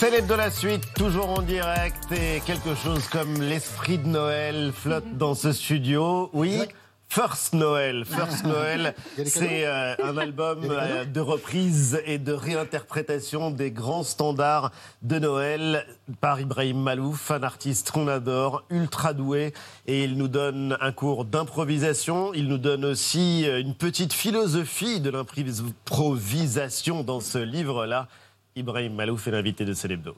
Célèbre de la suite, toujours en direct et quelque chose comme l'esprit de Noël flotte dans ce studio. Oui. First Noël, First Noël, c'est euh, un album euh, de reprise et de réinterprétation des grands standards de Noël par Ibrahim Malouf, un artiste qu'on adore, ultra doué, et il nous donne un cours d'improvisation. Il nous donne aussi euh, une petite philosophie de l'improvisation dans ce livre-là. Ibrahim Malouf est l'invité de Célébdo.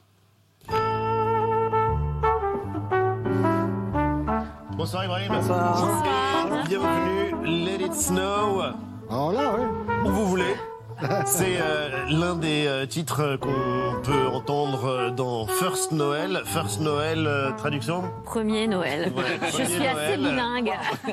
Bonsoir Ibrahim. Bonsoir. Bienvenue, Let It Snow. Alors là, ouais. Où vous voulez. C'est euh, l'un des euh, titres qu'on peut entendre euh, dans First Noël. First Noël, euh, traduction Premier Noël. Ouais, Je premier suis assez Noël. bilingue.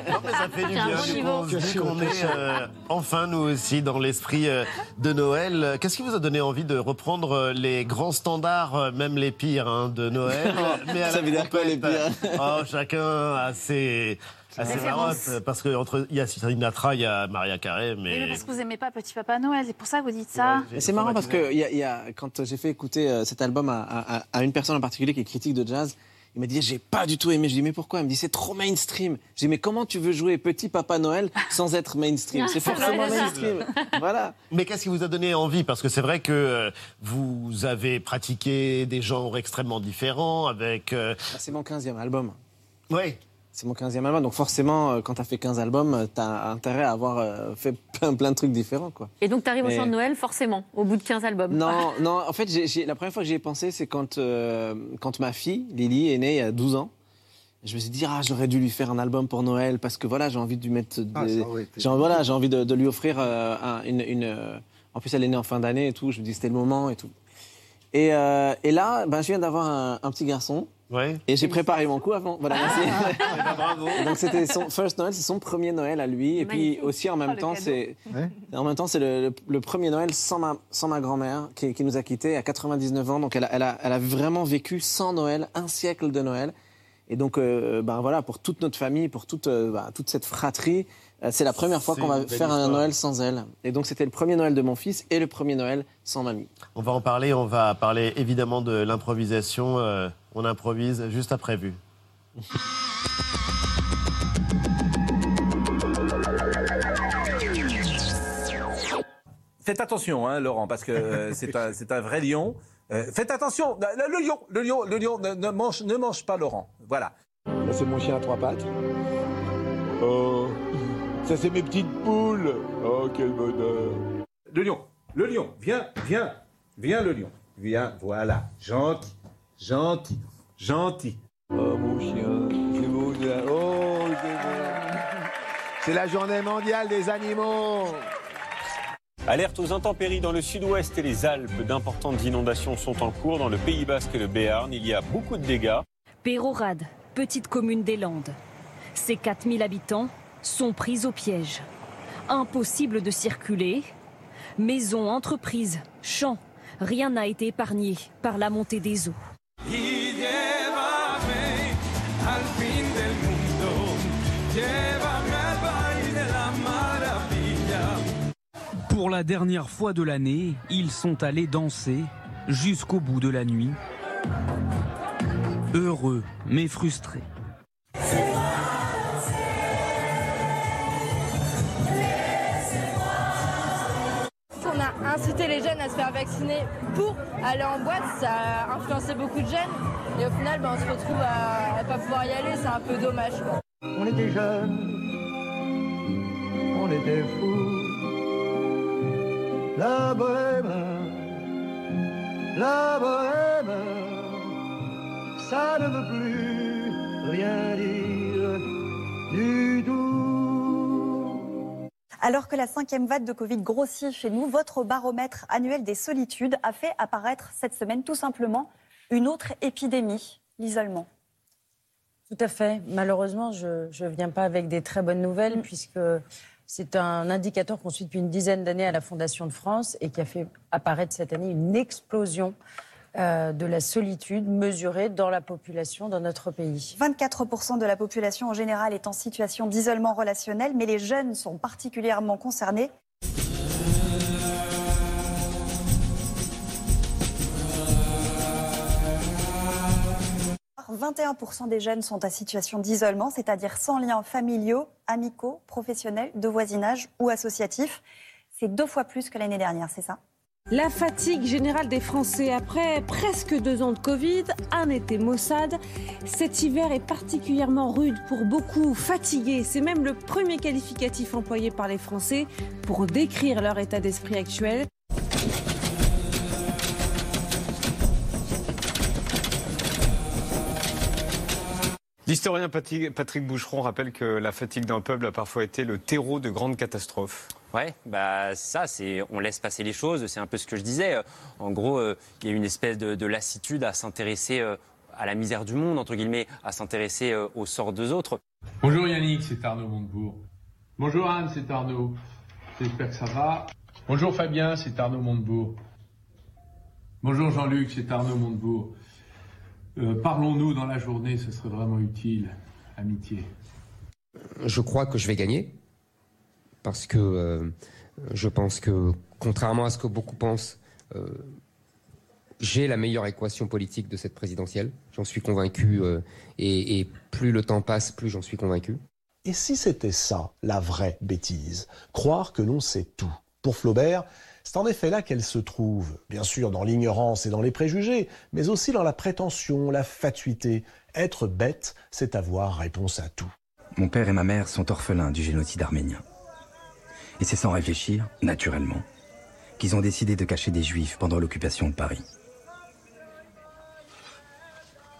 Non, mais ça fait du J'ai un bien. bon du niveau. qu'on est euh, enfin, nous aussi, dans l'esprit euh, de Noël. Qu'est-ce qui vous a donné envie de reprendre euh, les grands standards, euh, même les pires, hein, de Noël? Mais à Ça la veut dire quoi, les trompette pires? Oh, chacun a ses... ses Référence. marottes, parce qu'il y a Sinatra, il y a Maria Carré, Oui, mais... mais parce que vous aimez pas Petit Papa Noël, c'est pour ça que vous dites ça. Ouais, C'est marrant parce que il y a, il y a- quand j'ai fait écouter euh, cet album à, à- à une personne en particulier qui est critique de jazz, il m'a dit j'ai pas du tout aimé. Je lui dis mais pourquoi? Il me dit c'est trop mainstream. Je dis mais comment tu veux jouer Petit Papa Noël sans être mainstream? C'est forcément c'est mainstream. Voilà. Mais qu'est-ce qui vous a donné envie? Parce que c'est vrai que euh, vous avez pratiqué des genres extrêmement différents avec... euh, Bah, C'est mon 15e album. Ouais, C'est mon 15e album. Donc forcément, euh, quand t'as fait 15 albums, euh, t'as intérêt à avoir euh, fait plein, plein de trucs différents. quoi. Et donc, tu arrives au chant de Noël, forcément, au bout de 15 albums. Non, non. En fait, la première fois que j'y ai pensé, c'est quand, euh, quand ma fille, Lily, est née il y a 12 ans. Je me suis dit, ah, j'aurais dû lui faire un album pour Noël parce que voilà, j'ai envie de lui mettre. Ah, des- j'ai voilà, j'ai envie de, de lui offrir euh, un- une. une, en plus, elle est née en fin d'année et tout. Je me dis, c'était le moment et tout. Et, euh, et là, ben, je viens d'avoir un, un petit garçon ouais. et j'ai préparé mon coup avant. Voilà, merci. Eh ben, bravo. Donc c'était son first Noël, c'est son premier Noël à lui. Et puis aussi en même Oh, temps, c'est Ouais. en même temps c'est le, le- le premier Noël sans ma sans ma grand-mère qui, qui nous a quittés à 99 ans. Donc elle a, elle a elle a vraiment vécu sans Noël un siècle de Noël. Et donc euh, ben voilà pour toute notre famille, pour toute euh, ben, toute cette fratrie, c'est la première fois qu'on va faire un. Noël sans elle. Et donc c'était le premier Noël de mon fils et le premier Noël sans mamie. On va en parler, on va parler évidemment de l'improvisation. euh, on improvise juste après vue. Faites attention, hein, Laurent, parce que euh, c'est un, vrai lion. Euh, faites attention, le, le lion, le lion, le lion ne, ne mange, ne mange pas Laurent. Voilà. C'est mon chien à trois pattes. Oh, ça, c'est mes petites poules. Oh, quel bonheur. Le lion, le lion, viens, viens, viens le lion, viens, voilà, gentil, gentil, gentil. Oh, mon chien, c'est beau. Oh, c'est beau. C'est la journée mondiale des animaux. Alerte aux intempéries dans le sud-ouest et les Alpes. D'importantes inondations sont en cours dans le Pays Basque et le Béarn. Il y a beaucoup de dégâts. Pérorade, petite commune des Landes. Ses 4000 habitants sont pris au piège. Impossible de circuler. Maisons, entreprises, champs, rien n'a été épargné par la montée des eaux. Pour la dernière fois de l'année, ils sont allés danser jusqu'au bout de la nuit. Heureux mais frustrés. Incité les jeunes à se faire vacciner pour aller en boîte, ça a influencé beaucoup de jeunes. Et au final, ben, on se retrouve à ne pas pouvoir y aller, c'est un peu dommage. On était jeunes, on était fous. La bohème, la bohème, ça ne veut plus rien dire Alors que la cinquième vague de Covid grossit chez nous, votre baromètre annuel des solitudes a fait apparaître cette semaine tout simplement une autre épidémie, l'isolement. Tout à fait. Malheureusement, je ne viens pas avec des très bonnes nouvelles puisque c'est un indicateur qu'on suit depuis une dizaine d'années à la Fondation de France et qui a fait apparaître cette année une explosion euh, de la solitude mesurée dans la population dans notre pays. 24% de la population en général est en situation d'isolement relationnel, mais les jeunes sont particulièrement concernés. 21% des jeunes sont en situation d'isolement, c'est-à-dire sans liens familiaux, amicaux, professionnels, de voisinage ou associatifs. C'est deux fois plus que l'année dernière, c'est ça? La fatigue générale des Français après presque deux ans de Covid, un été maussade. Cet hiver est particulièrement rude pour beaucoup, fatigués. C'est même le premier qualificatif employé par les Français pour décrire leur état d'esprit actuel. L'historien Patrick Boucheron rappelle que la fatigue d'un peuple a parfois été le terreau de grandes catastrophes. Ouais, bah ça, c'est on laisse passer les choses. C'est un peu ce que je disais. En gros, euh, il y a une espèce de, de lassitude à s'intéresser euh, à la misère du monde entre guillemets, à s'intéresser euh, au sort des autres. Bonjour Yannick, c'est Arnaud Montebourg. Bonjour Anne, c'est Arnaud. J'espère que ça va. Bonjour Fabien, c'est Arnaud Montebourg. Bonjour Jean-Luc, c'est Arnaud Montebourg. Euh, Parlons-nous dans la journée, ce serait vraiment utile. Amitié. Je crois que je vais gagner parce que euh, je pense que, contrairement à ce que beaucoup pensent, euh, j'ai la meilleure équation politique de cette présidentielle. J'en suis convaincu euh, et, et plus le temps passe, plus j'en suis convaincu. Et si c'était ça, la vraie bêtise? Croire que l'on sait tout. Pour Flaubert, c'est en effet là qu'elle se trouve, bien sûr dans l'ignorance et dans les préjugés, mais aussi dans la prétention, la fatuité. Être bête, c'est avoir réponse à tout. Mon père et ma mère sont orphelins du génocide arménien. Et c'est sans réfléchir, naturellement, qu'ils ont décidé de cacher des juifs pendant l'occupation de Paris.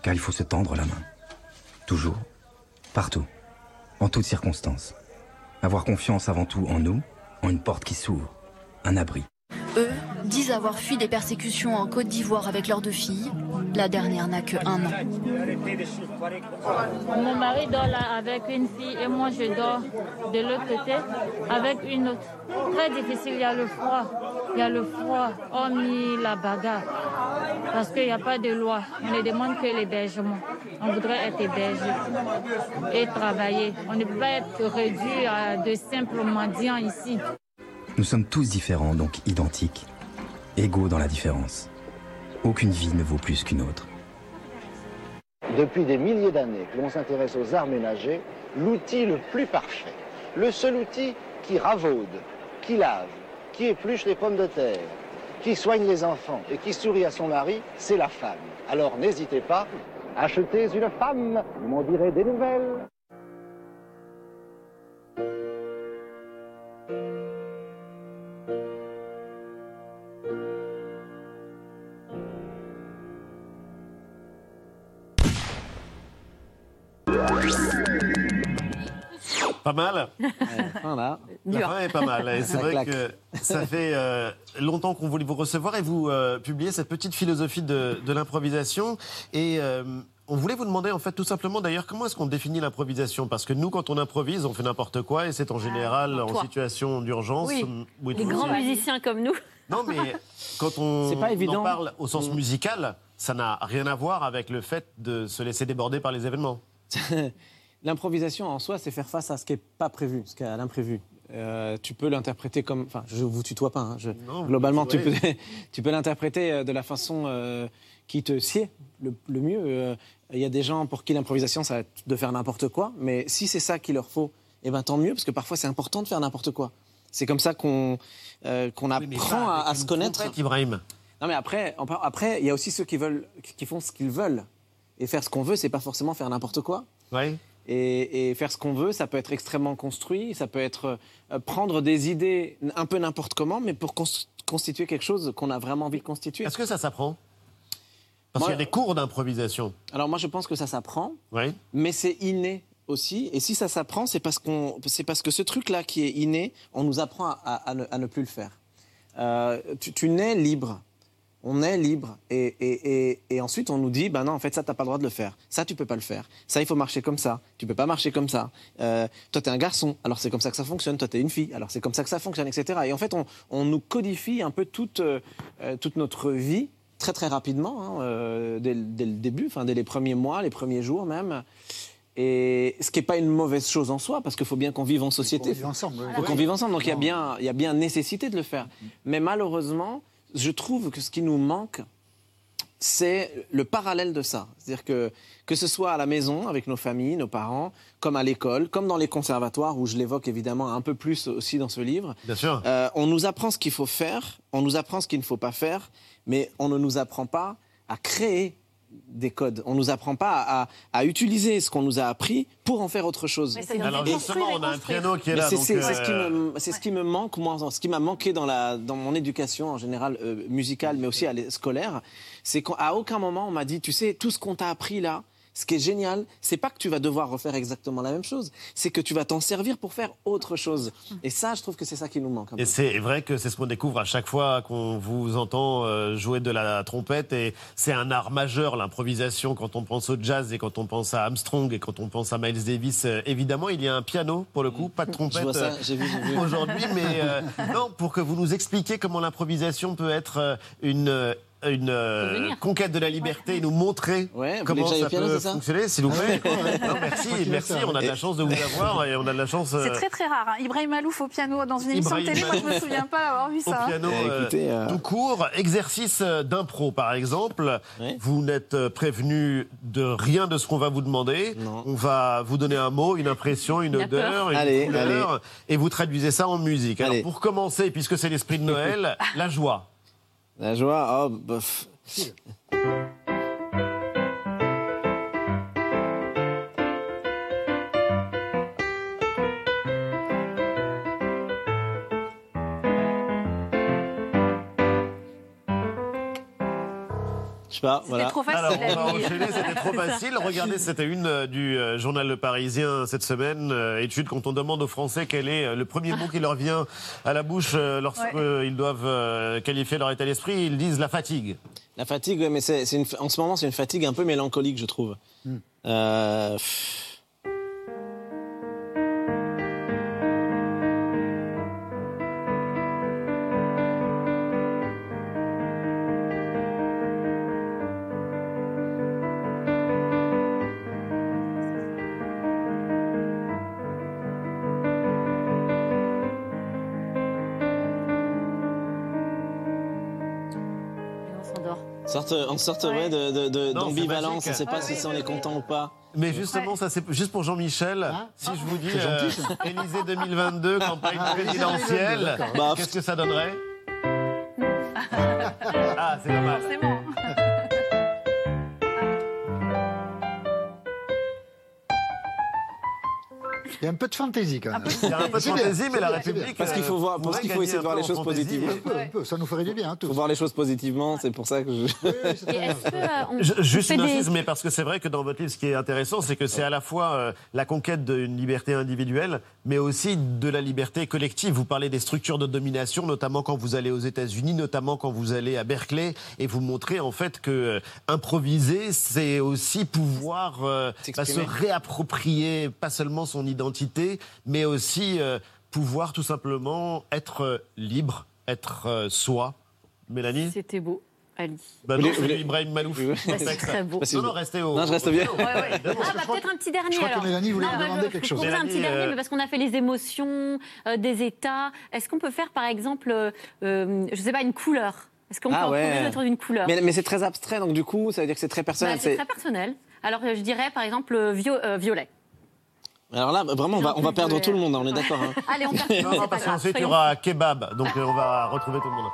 Car il faut se tendre la main. Toujours. Partout. En toutes circonstances. Avoir confiance avant tout en nous, en une porte qui s'ouvre. Un abri. Eux disent avoir fui des persécutions en Côte d'Ivoire avec leurs deux filles. La dernière n'a que un an. Mon mari dort là avec une fille et moi je dors de l'autre côté avec une autre. Très difficile, il y a le froid. Il y a le froid, hormis la bagarre. Parce qu'il n'y a pas de loi. On ne demande que l'hébergement. On voudrait être hébergé et travailler. On ne peut pas être réduit à de simples mendiants ici. Nous sommes tous différents, donc identiques. Égaux dans la différence. Aucune vie ne vaut plus qu'une autre. Depuis des milliers d'années que l'on s'intéresse aux arts ménagers, l'outil le plus parfait, le seul outil qui ravaude, qui lave, qui épluche les pommes de terre, qui soigne les enfants et qui sourit à son mari, c'est la femme. Alors n'hésitez pas, achetez une femme, vous m'en direz des nouvelles. Pas mal Voilà. La fin est pas mal. Et c'est vrai claque. que ça fait euh, longtemps qu'on voulait vous recevoir et vous euh, publiez cette petite philosophie de, de l'improvisation. Et euh, on voulait vous demander, en fait, tout simplement, d'ailleurs, comment est-ce qu'on définit l'improvisation? Parce que nous, quand on improvise, on fait n'importe quoi et c'est en général en situation d'urgence. Oui, Oui, les grands aussi. musiciens comme nous. Non, mais quand on, pas évident. en parle au sens Mm. musical, ça n'a rien à voir avec le fait de se laisser déborder par les événements. L'improvisation en soi, c'est faire face à ce qui n'est pas prévu, ce qui est à l'imprévu. Euh, tu peux l'interpréter comme. Enfin, je vous tutoie pas. hein, je- globalement, tu peux, tutoyez. tu peux l'interpréter euh, de la façon euh, qui te sied le, le mieux. Euh, Il y a des gens pour qui l'improvisation, ça va être de faire n'importe quoi. Mais si c'est ça qu'il leur faut, eh ben, tant mieux, parce que parfois, c'est important de faire n'importe quoi. C'est comme ça qu'on qu'on apprend à, se connaître. trompette, Ibrahim. Non, mais après, après, il y a aussi ceux qui veulent, qui font ce qu'ils veulent. Et faire ce qu'on veut, c'est pas forcément faire n'importe quoi. Ouais. Et, et faire ce qu'on veut, ça peut être extrêmement construit, ça peut être euh, prendre des idées un peu n'importe comment, mais pour cons- constituer quelque chose qu'on a vraiment envie de constituer. Est-ce que ça s'apprend? Parce qu'il y a des cours d'improvisation. Alors moi, je pense que ça s'apprend, Oui. mais c'est inné aussi. Et si ça s'apprend, c'est parce, qu'on, c'est parce que ce truc-là qui est inné, on nous apprend à, à- à ne, à ne plus le faire. Euh, tu, tu nais libre. On est libre. Et, et- et- et ensuite, on nous dit, ben non, en fait, ça, t'as pas le droit de le faire. Ça, tu peux pas le faire. Ça, il faut marcher comme ça. Tu peux pas marcher comme ça. Euh, toi, t'es un garçon. Alors, c'est comme ça que ça fonctionne. Toi, t'es une fille. Alors, c'est comme ça que ça fonctionne, etc. Et en fait, on, on nous codifie un peu toute, euh, euh, toute notre vie très, très rapidement, hein, euh, dès, le- dès le début, enfin, dès les premiers mois, les premiers jours même. Et ce qui n'est pas une mauvaise chose en soi, parce qu'il faut bien qu'on vive en société. Il faut qu'on vive ensemble. Donc il y, a bien, il y a bien nécessité de le faire. Mais malheureusement, je trouve que ce qui nous manque, c'est le parallèle de ça. C'est-à-dire que que ce soit à la maison avec nos familles, nos parents, comme à l'école, comme dans les conservatoires où je l'évoque évidemment un peu plus aussi dans ce livre. Bien sûr. Euh, on nous apprend ce qu'il faut faire, on nous apprend ce qu'il ne faut pas faire, mais on ne nous apprend pas à créer des codes. On nous apprend pas à, à utiliser ce qu'on nous a appris pour en faire autre chose. Alors justement, on a un piano qui est là, C'est donc, c'est- ce qui euh, me, c'est ce qui me manque, moi, ce qui m'a manqué dans, la, dans mon éducation en général euh, musicale, mais aussi à scolaire, c'est qu'à aucun moment on m'a dit, tu sais, tout ce qu'on t'a appris là, ce qui est génial, c'est pas que tu vas devoir refaire exactement la même chose, c'est que tu vas t'en servir pour faire autre chose. Et ça, je trouve que c'est ça qui nous manque. Et c'est vrai que c'est ce qu'on découvre à chaque fois qu'on vous entend euh, jouer de la trompette. Et c'est un art majeur, l'improvisation, quand on pense au jazz et quand on pense à Armstrong et quand on pense à Miles Davis. Euh, évidemment, il y a un piano, pour le coup, pas de trompette euh, aujourd'hui. Mais euh, non, pour que vous nous expliquiez comment l'improvisation peut être une... une euh, conquête de la liberté et nous montrer vous comment ça au piano, peut ça fonctionner, s'il vous plaît. Non, merci, merci. On a de la chance de vous avoir et on a de la chance. C'est euh, très très rare. hein. Ibrahim Malouf au piano dans une émission de télé, moi je me souviens pas avoir vu au ça. hein. piano Eh, euh, écoutez, euh, tout court. Exercice d'impro, par exemple. Vous n'êtes prévenu de rien de ce qu'on va vous demander. On va vous donner un mot, une impression, une odeur, peur. une Allez, couleur, allez. et vous traduisez ça en musique. Alors, pour commencer, puisque c'est l'esprit de Noël, la joie. La joie, oh, bof. Je sais pas, voilà. Alors, on va enchaîner, c'était trop facile. Regardez, c'était une euh, du euh, journal Le Parisien cette semaine. euh, étude, quand on demande aux Français quel est le premier mot qui leur vient à la bouche lorsqu'ils doivent euh, qualifier leur état d'esprit, ils disent la fatigue. La fatigue, ouais, mais c'est, en ce moment, c'est une fatigue un peu mélancolique, je trouve. Euh, pff. Sorte, en sorte ouais, de, de- de- Non, d'ambivalence, on ne sait pas magique. si on est content ou pas. Mais justement, ça c'est juste pour Jean-Michel. si je vous dis euh. Élysée 2022, campagne Ah, présidentielle, qu'est-ce que ça donnerait Ah, c'est pas mal. Un peu de fantaisie quand même. Il y a un peu de fantaisie, mais la. République, Parce qu'il faut voir, euh, parce qu'il faut essayer de voir les choses positivement. Un peu, un peu, ça nous ferait du bien. Il faut voir les choses positivement, c'est pour ça que je. Je- Juste une insiste, mais parce que c'est vrai que dans votre livre, ce qui est intéressant, c'est que c'est à la fois euh, la conquête d'une liberté individuelle, mais aussi de la liberté collective. Vous parlez des structures de domination, notamment quand vous allez aux États-Unis, notamment quand vous allez à Berkeley, et vous montrez en fait que euh, improviser, c'est aussi pouvoir euh, bah, se réapproprier pas seulement son identité, mais aussi euh, pouvoir tout simplement être euh, libre, être euh, soi. Mélanie? C'était beau, Ali. bah non, c'est Ibrahim Malouf. Bah, c'est très beau. Non, non, restez au. Non, je reste bien. au- Ouais, ouais. Ah, bah, peut-être un petit dernier Je crois que alors. Mélanie voulait me bah, demander je- quelque je chose. un petit dernier, euh, mais parce qu'on a fait les émotions, euh, des états. Est-ce qu'on peut faire, par exemple, euh, je sais pas, une couleur? Est-ce qu'on peut Ah ouais. improviser autour d'une couleur? Mais, mais c'est très abstrait, donc du coup, ça veut dire que c'est très personnel. C'est c'est- très personnel. Alors, je dirais, par exemple, vio- euh, violet. Alors là, vraiment, on va, on va perdre tout le monde, hein, on est d'accord. hein. Allez, on perd. Non, c'est non, pas parce qu'ensuite il y aura kebab, donc on va retrouver tout le monde.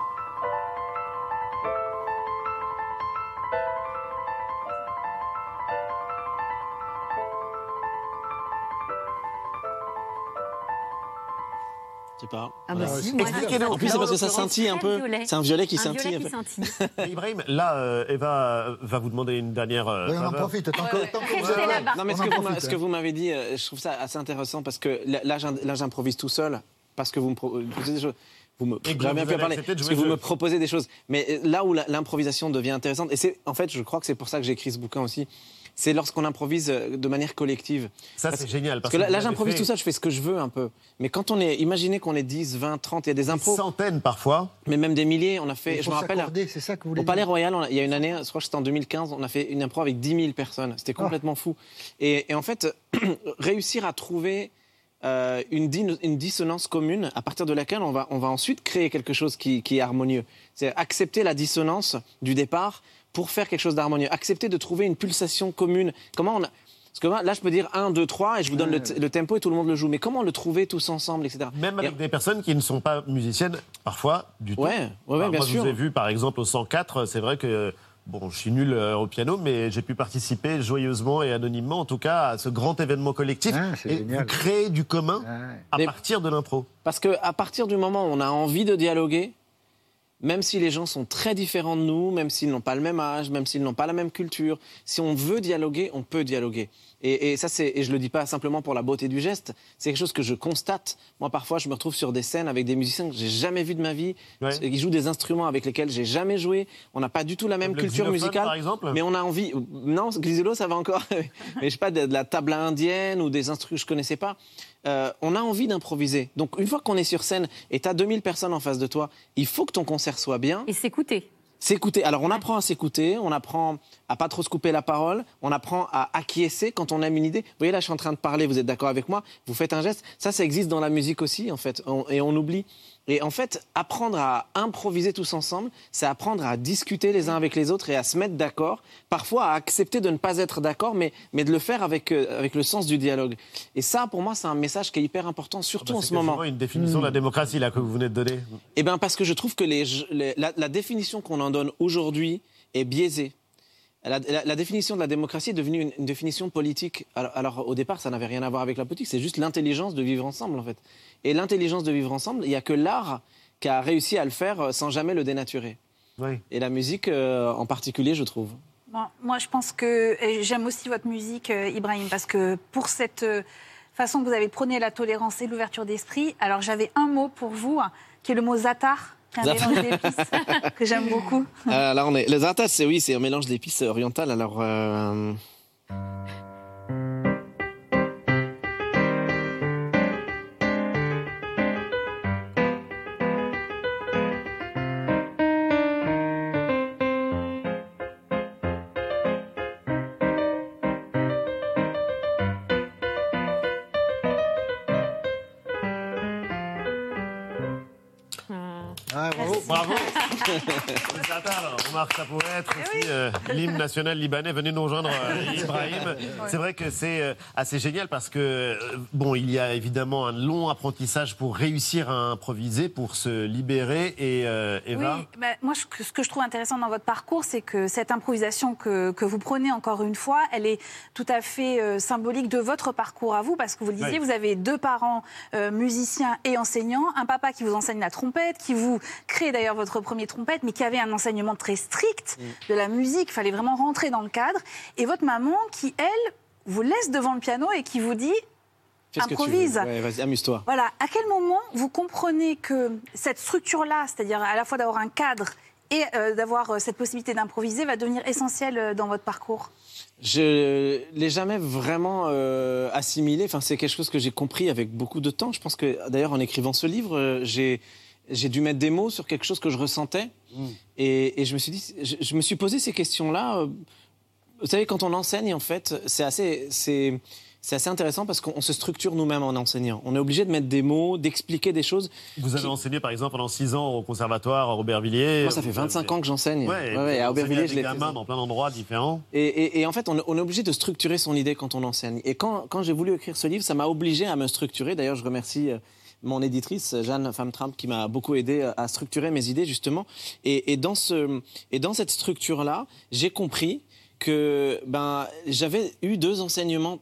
Sais pas. Ah bah Voilà. si, moi, Expliquez-nous. En plus, c'est parce que ça scintille un peu. violet. C'est un violet qui scintille. Ibrahim, là, euh, Eva va vous demander une dernière. euh, Oui, on en profite. Tant. Non, mais ce que, vous, m'avez dit, euh, je trouve ça assez intéressant parce que là, là, j'im- là, j'improvise tout seul parce que vous me proposez des choses. Vous me, bien pu parler parce que vous me proposez des choses. Mais là où l'improvisation devient intéressante, et c'est en fait, je crois que c'est pour ça que j'ai écrit ce bouquin aussi, c'est lorsqu'on improvise euh, de manière collective. Ça, c'est génial. Parce que là, j'improvise fait tout seul, je fais ce que je veux un peu. Mais quand on est, imaginez qu'on est 10, 20, 30, il y a des impros. Centaines parfois. Mais même des milliers, on a fait. Je me rappelle. c'est ça que vous voulez Au Palais dire Royal, on a- il y a une année, je crois que c'était en 2015, on a fait une impro avec 10 000 personnes. C'était complètement fou. Et, et en fait, réussir à trouver euh, une, din- une dissonance commune à partir de laquelle on va, on va ensuite créer quelque chose qui, qui est harmonieux. C'est accepter la dissonance du départ pour faire quelque chose d'harmonieux. Accepter de trouver une pulsation commune. Comment on a- Parce que moi, là, je peux dire 1, 2, 3 et je vous donne le, tempo et tout le monde le joue. Mais comment le trouver tous ensemble, etc. Même avec des personnes qui ne sont pas musiciennes, parfois, du tout. Ouais, ouais, bien moi, sûr. je vous ai vu, par exemple, au 104, c'est vrai que. Bon, je suis nul euh, au piano, mais j'ai pu participer joyeusement et anonymement, en tout cas, à ce grand événement collectif et vous créer du commun à partir de l'impro. Parce qu'à partir du moment où on a envie de dialoguer, même si les gens sont très différents de nous, même s'ils n'ont pas le même âge, même s'ils n'ont pas la même culture, si on veut dialoguer, on peut dialoguer. Et, et ça, c'est, et je le dis pas simplement pour la beauté du geste, c'est quelque chose que je constate. Moi, parfois, je me retrouve sur des scènes avec des musiciens que j'ai jamais vus de ma vie, et qui jouent des instruments avec lesquels j'ai jamais joué. On n'a pas du tout la même le culture musicale, par exemple mais on a envie. Non, Gliselo, ça va encore? mais je sais pas de, de la tabla indienne ou des instruments que je connaissais pas. Euh, on a envie d'improviser. Donc, une fois qu'on est sur scène et tu as 2000 personnes en face de toi, il faut que ton concert soit bien. Et s'écouter. S'écouter. Alors, on apprend à s'écouter, on apprend à pas trop se couper la parole, on apprend à acquiescer quand on aime une idée. Vous voyez, là, je suis en train de parler, vous êtes d'accord avec moi, vous faites un geste. Ça, ça existe dans la musique aussi, en fait, et on oublie. Et en fait, apprendre à improviser tous ensemble, c'est apprendre à discuter les uns avec les autres et à se mettre d'accord. Parfois, à accepter de ne pas être d'accord, mais, mais de le faire avec, euh, avec le sens du dialogue. Et ça, pour moi, c'est un message qui est hyper important, surtout en C'est ce moment. quasiment une définition de la démocratie là, que vous venez de donner. Eh bien, parce que je trouve que les, les- la, la définition qu'on en donne aujourd'hui est biaisée. La, la- la définition de la démocratie est devenue une, une définition politique. Alors, alors, au départ, ça n'avait rien à voir avec la politique, c'est juste l'intelligence de vivre ensemble, en fait. Et l'intelligence de vivre ensemble, il n'y a que l'art qui a réussi à le faire euh, sans jamais le dénaturer. Et la musique, euh, en particulier, je trouve. Bon, moi, je pense que j'aime aussi votre musique, euh, Ibrahim, parce que pour cette euh, façon que vous avez prôné la tolérance et l'ouverture d'esprit, alors j'avais un mot pour vous, hein, qui est le mot zatar, qui est un mélange d'épices que j'aime beaucoup. Euh, là, on est... Les zartas, c'est oui, c'est un mélange d'épices orientales. Alors, euh, bravo. Alors, Omar, ça pourrait être aussi euh, l'hymne national libanais. Venez nous rejoindre, euh, Ibrahim. C'est vrai que c'est euh, assez génial parce que, euh, bon, il y a évidemment un long apprentissage pour réussir à improviser, pour se libérer. Et euh, Eva Oui, bah, moi, je- ce que je trouve intéressant dans votre parcours, c'est que cette improvisation que, que vous prenez encore une fois, elle est tout à fait euh, symbolique de votre parcours à vous, parce que vous le disiez, Oui. vous avez deux parents euh, musiciens et enseignants, un papa qui vous enseigne la trompette, qui vous crée d'ailleurs votre premier trompette, mais qui avait un enseignement très strict de la musique, il fallait vraiment rentrer dans le cadre, et votre maman qui, elle, vous laisse devant le piano et qui vous dit improvise. Ouais, vas-y, amuse-toi. Voilà, à quel moment vous comprenez que cette structure-là, c'est-à-dire à la fois d'avoir un cadre et euh, d'avoir euh, cette possibilité d'improviser, va devenir essentielle euh, dans votre parcours? Je l'ai jamais vraiment euh, assimilé. Enfin, c'est quelque chose que j'ai compris avec beaucoup de temps. Je pense que, d'ailleurs, en écrivant ce livre, j'ai j'ai dû mettre des mots sur quelque chose que je ressentais. Et, et je me suis dit, je, je me suis posé ces questions-là. euh, Vous savez, quand on enseigne, en fait, c'est assez, c'est, c'est assez intéressant parce qu'on se structure nous-mêmes en enseignant. On est obligé de mettre des mots, d'expliquer des choses. Vous avez enseigné par exemple pendant 6 ans au conservatoire à Aubervilliers. Moi, ça fait Vous avez- 25 ans que j'enseigne. Ouais, Ouais, ouais, à Aubervilliers, je l'ai fait. dans plein d'endroits différents. Et, et- et en fait, on, on est obligé de structurer son idée quand on enseigne. Et quand, quand j'ai voulu écrire ce livre, ça m'a obligé à me structurer. D'ailleurs, je remercie euh, mon éditrice, Jeanne Femme-Trump, qui m'a beaucoup aidé à- structurer mes idées, justement. Et dans cette structure-là, j'ai compris que ben, j'avais eu deux enseignements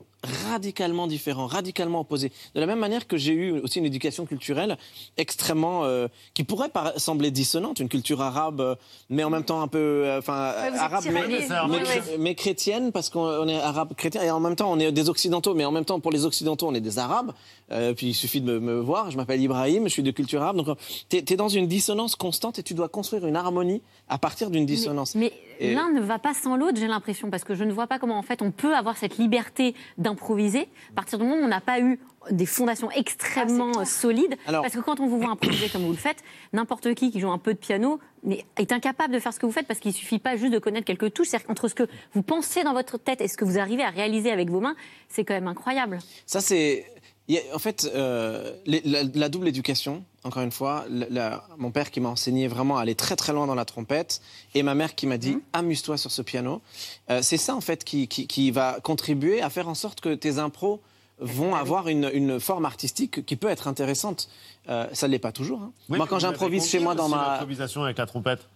radicalement différents, radicalement opposés. De la même manière que j'ai eu aussi une éducation culturelle extrêmement, euh, qui pourrait sembler dissonante, une culture arabe, euh, mais en même temps un peu, euh, enfin, arabe, mais, chrétienne parce qu'on on est arabe chrétien et en même temps on est des occidentaux mais en même temps pour les occidentaux on est des arabes. Euh, puis il suffit de me, me voir je m'appelle Ibrahim je suis de culture arabe donc tu es, dans une dissonance constante et tu dois construire une harmonie à partir d'une dissonance. Mais Et- l'un ne va pas sans l'autre, j'ai l'impression, parce que je ne vois pas comment en fait on peut avoir cette liberté d'improviser à partir du moment où on n'a pas eu des fondations extrêmement euh, solides. Alors- Parce que quand on vous voit improviser comme vous le faites, n'importe qui qui joue un peu de piano est incapable de faire ce que vous faites parce qu'il suffit pas juste de connaître quelques touches. C'est-à-dire qu'entre ce que vous pensez dans votre tête et ce que vous arrivez à réaliser avec vos mains, c'est quand même incroyable. Ça, c'est. En fait, euh, la double éducation encore une fois, la- mon père qui m'a enseigné vraiment à aller très très loin dans la trompette, et ma mère qui m'a dit amuse-toi sur ce piano. Euh, c'est ça en fait qui, qui- qui va contribuer à faire en sorte que tes impros vont avoir une, une forme artistique qui peut être intéressante. Euh, ça ne l'est pas toujours. hein. Oui, moi, quand j'improvise chez moi dans ma l'improvisation avec la trompette.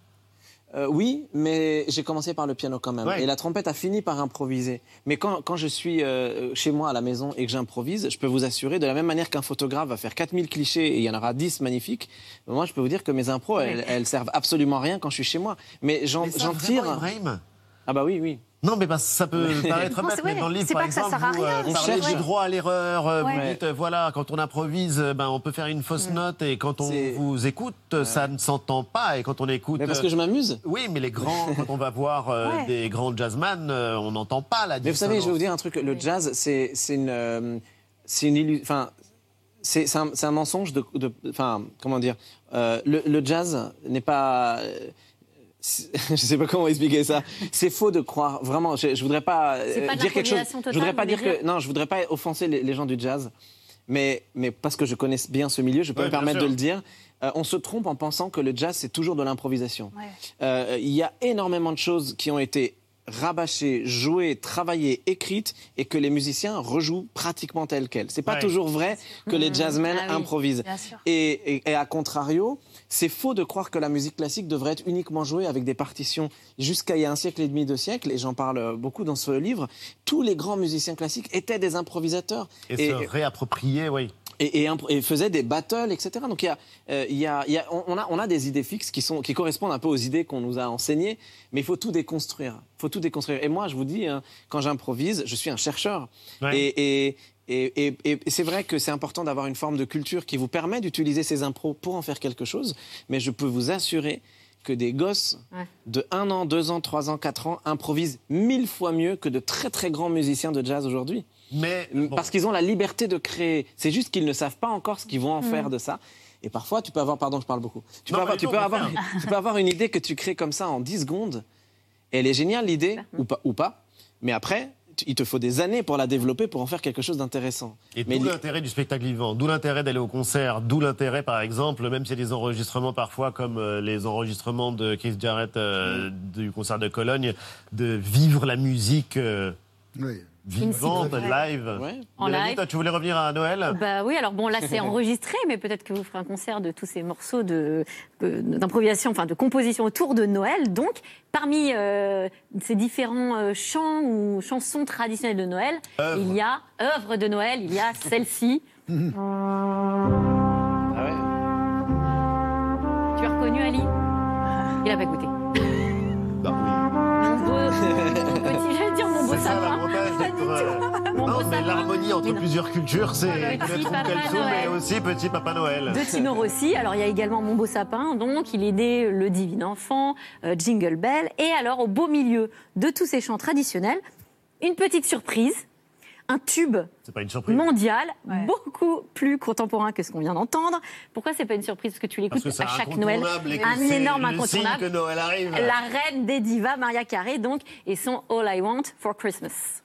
Euh, oui, mais j'ai commencé par le piano quand même. Ouais. Et la trompette a fini par improviser. Mais quand, quand je suis euh, chez moi à la maison et que j'improvise, je peux vous assurer, de la même manière qu'un photographe va faire 4000 clichés et il y en aura 10 magnifiques, moi je peux vous dire que mes impros, elles, elles servent absolument à rien quand je suis chez moi. Mais j'en vraiment, tire. Ibrahim Ah bah oui, oui. Non, mais ça peut paraître bête, c'est mais vrai. dans le livre, par pas que ça exemple, sert à vous, rien. euh, On parlez cherche. du droit à l'erreur. euh, Ouais. Vous dites, euh, voilà, quand on improvise, euh, ben, on peut faire une fausse note et quand on vous écoute, ça ne s'entend pas. Et quand on écoute. Mais parce que je m'amuse. Oui, mais les grands, quand on va voir euh, Ouais. des grands jazzman, euh, on n'entend pas la Mais vous savez, je vais vous dire un truc. Le jazz, c'est une, euh, c'est une illu- Enfin, c'est un, mensonge de, Enfin, comment dire euh, le, le jazz n'est pas. je sais pas comment expliquer ça. C'est faux de croire vraiment. Je, je voudrais pas, euh, pas dire quelque chose. l'improvisation Je voudrais totale, pas dire que non. Je voudrais pas offenser les, les gens du jazz. Mais, mais parce que je connais bien ce milieu, je peux Ouais, me permettre sûr. de le dire. Euh, on se trompe en pensant que le jazz, c'est toujours de l'improvisation. Euh, Il y a énormément de choses qui ont été rabâchées, jouées, travaillées, écrites, et que les musiciens rejouent pratiquement telles quelles. C'est pas Ouais. toujours vrai que les Mhm. jazzmen Ah oui, improvisent. Et, et- et à contrario, c'est faux de croire que la musique classique devrait être uniquement jouée avec des partitions. Jusqu'à il y a un siècle et demi, deux siècles, et j'en parle beaucoup dans ce livre, tous les grands musiciens classiques étaient des improvisateurs. Et, se réapproprier, oui. Et, et, et faisaient des battles, etc. Donc il y a, euh, il y a, il y a- on, on a, on a des idées fixes qui, sont, qui correspondent un peu aux idées qu'on nous a enseignées, mais il faut tout déconstruire. Il faut tout déconstruire. Et moi, je vous dis, hein, quand j'improvise, je suis un chercheur. Ouais. Et, et, et, et- et c'est vrai que c'est important d'avoir une forme de culture qui vous permet d'utiliser ces impros pour en faire quelque chose, mais je peux vous assurer que des gosses Ouais. de 1 an, 2 ans, 3 ans, 4 ans improvisent mille fois mieux que de très très grands musiciens de jazz aujourd'hui. Mais Parce qu'ils ont la liberté de créer. C'est juste qu'ils ne savent pas encore ce qu'ils vont en Mm. faire de ça. Et parfois, tu peux avoir, pardon, je parle beaucoup. Tu, Non, peux avoir, tu, peux avoir, faire. tu peux avoir une idée que tu crées comme ça en 10 secondes. Et elle est géniale, l'idée, ou pas, ou pas. Mais après, tu- il te faut des années pour la développer, pour en faire quelque chose d'intéressant. Et d'où li- l'intérêt du spectacle vivant, d'où l'intérêt d'aller au concert, d'où l'intérêt, par exemple, même s'il y a des enregistrements parfois, comme euh, les enregistrements de Keith Jarrett euh, du concert de Cologne, de vivre la musique euh, vivante, Ouais. live. En Mélanie, live. toi, tu voulais revenir à Noël? Bah oui, alors bon, là c'est enregistré, mais peut-être que vous ferez un concert de tous ces morceaux de- de- d'improvisation, enfin de composition autour de Noël. Donc, parmi euh, ces différents euh, chants ou chansons traditionnelles de Noël, il y a œuvres de Noël, il y a celle-ci. Tu as reconnu Ali? Il a pas écouté. Bah Mon beau, mon petit, j'allais dire mon beau sapin. Euh, Non, beau mais sapin. l'harmonie entre non. plusieurs cultures, c'est Petit peut-être Noël. mais aussi Petit Papa Noël. de Tino Rossi. Alors il y a également Mon beau sapin, donc il est né le divin enfant, euh, Jingle Bell. Et alors au beau milieu de tous ces chants traditionnels, une petite surprise, un tube C'est pas une surprise. mondial, beaucoup plus contemporain que ce qu'on vient d'entendre. Pourquoi c'est pas une surprise Parce que tu l'écoutes à chaque Noël. Un énorme incontournable. que Noël arrive. La reine des divas, Maria Carey, donc, et son All I Want for Christmas.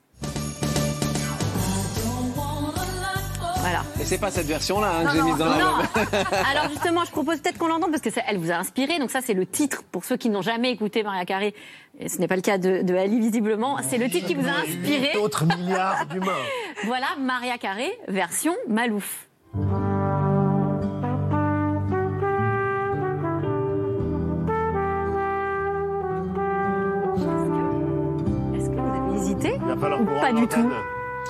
Voilà. Et c'est pas cette version-là hein, que j'ai mise dans la non. web. Alors justement, je propose peut-être qu'on l'entende parce que ça, elle vous a inspiré. Donc ça, c'est le titre pour ceux qui n'ont jamais écouté Maria Carey. Et ce n'est pas le cas de, de Ali visiblement. C'est le titre qui vous a inspiré. Huit autres milliards d'humains. Voilà Maria Carey version Malouf. Est-ce que vous avez hésité Il va ou pas du tout.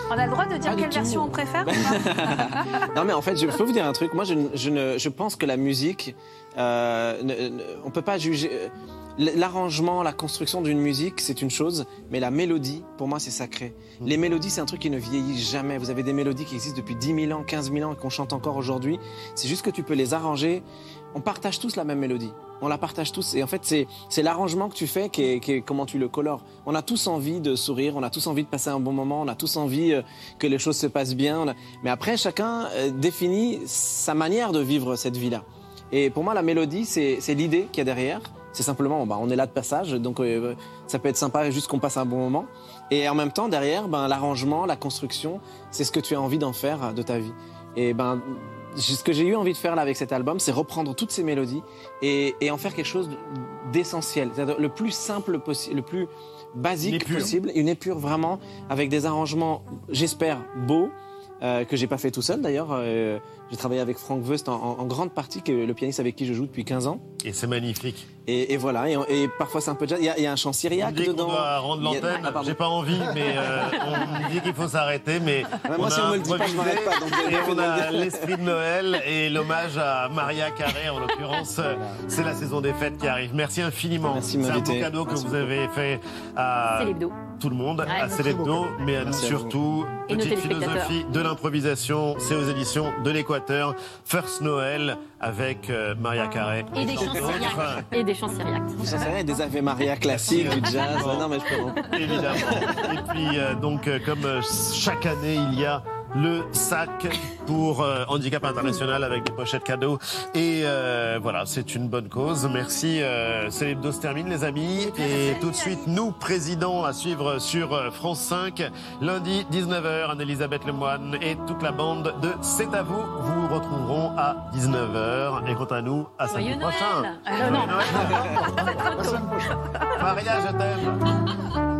On a le droit de dire quelle version on préfère Non, mais en fait, je peux vous dire un truc. Moi, je, ne- je, ne, je pense que la musique, euh, ne- ne- on peut pas juger. euh, L'arrangement, la construction d'une musique, c'est une chose, mais la mélodie, pour moi, c'est sacré. Les mélodies, c'est un truc qui ne vieillit jamais. Vous avez des mélodies qui existent depuis 10 000 ans, 15 000 ans et qu'on chante encore aujourd'hui. C'est juste que tu peux les arranger. On partage tous la même mélodie. On la partage tous. Et en fait, c'est l'arrangement que tu fais qui est, qui est comment tu le colores. On a tous envie de sourire, on a tous envie de passer un bon moment, on a tous envie euh, que les choses se passent bien. Mais après, chacun euh, définit sa manière de vivre cette vie-là. Et pour moi, la mélodie, c'est l'idée qu'il y a derrière. C'est simplement, bah, on est là de passage, donc euh, ça peut être sympa juste qu'on passe un bon moment. Et en même temps, derrière, ben, l'arrangement, la construction, c'est ce que tu as envie d'en faire de ta vie. Et ben, ce que j'ai eu envie de faire là avec cet album, c'est reprendre toutes ces mélodies et, et en faire quelque chose d'essentiel, c'est-à-dire le plus simple possible, le plus basique possible, une épure vraiment avec des arrangements, j'espère, beaux. euh, que j'ai pas fait tout seul d'ailleurs. Euh, j'ai travaillé avec Frank Wust en, en- en grande partie, qui est le pianiste avec qui je joue depuis 15 ans. Et c'est magnifique. Et, et voilà, et, et parfois c'est un peu jazz. Il y a, il y a un chant On syriaque dedans. doit rendre l'antenne. Ah. J'ai pas envie, mais euh, on me dit qu'il faut s'arrêter. Mais Ouais, moi, on si a on me le dit pas, je m'arrête pas, donc, euh, et on a dire. l'esprit de Noël et l'hommage à Maria Carré en l'occurrence. C'est la saison des fêtes qui arrive. Merci infiniment. Merci de C'est un beau cadeau que Merci vous avez fait à C'est tout le monde, Ouais, à Célébdo, mais à nous surtout. Petite philosophie de l'improvisation, c'est aux éditions de l'Équateur. First Noël avec euh, Maria Carré. Et des chants syriaques. Et des chants syriaques. Ça serait des Ave Maria classiques, du jazz. Non, mais je peux. Évidemment. Et puis, euh, donc, euh, comme euh, chaque année, il y a le sac pour euh, handicap international avec des pochettes cadeaux. Et euh, voilà, c'est une bonne cause. Merci. Euh, c'est l'hebdo se termine, les amis. Et tout de suite, nous, présidents, à suivre sur euh, France 5, lundi 19h, Anne-Elisabeth Lemoine et toute la bande de C'est à vous vous retrouveront à 19h. Et quant à nous, à samedi prochain. Noël. Euh, non. Joyeux Noël. Maria, je t'aime.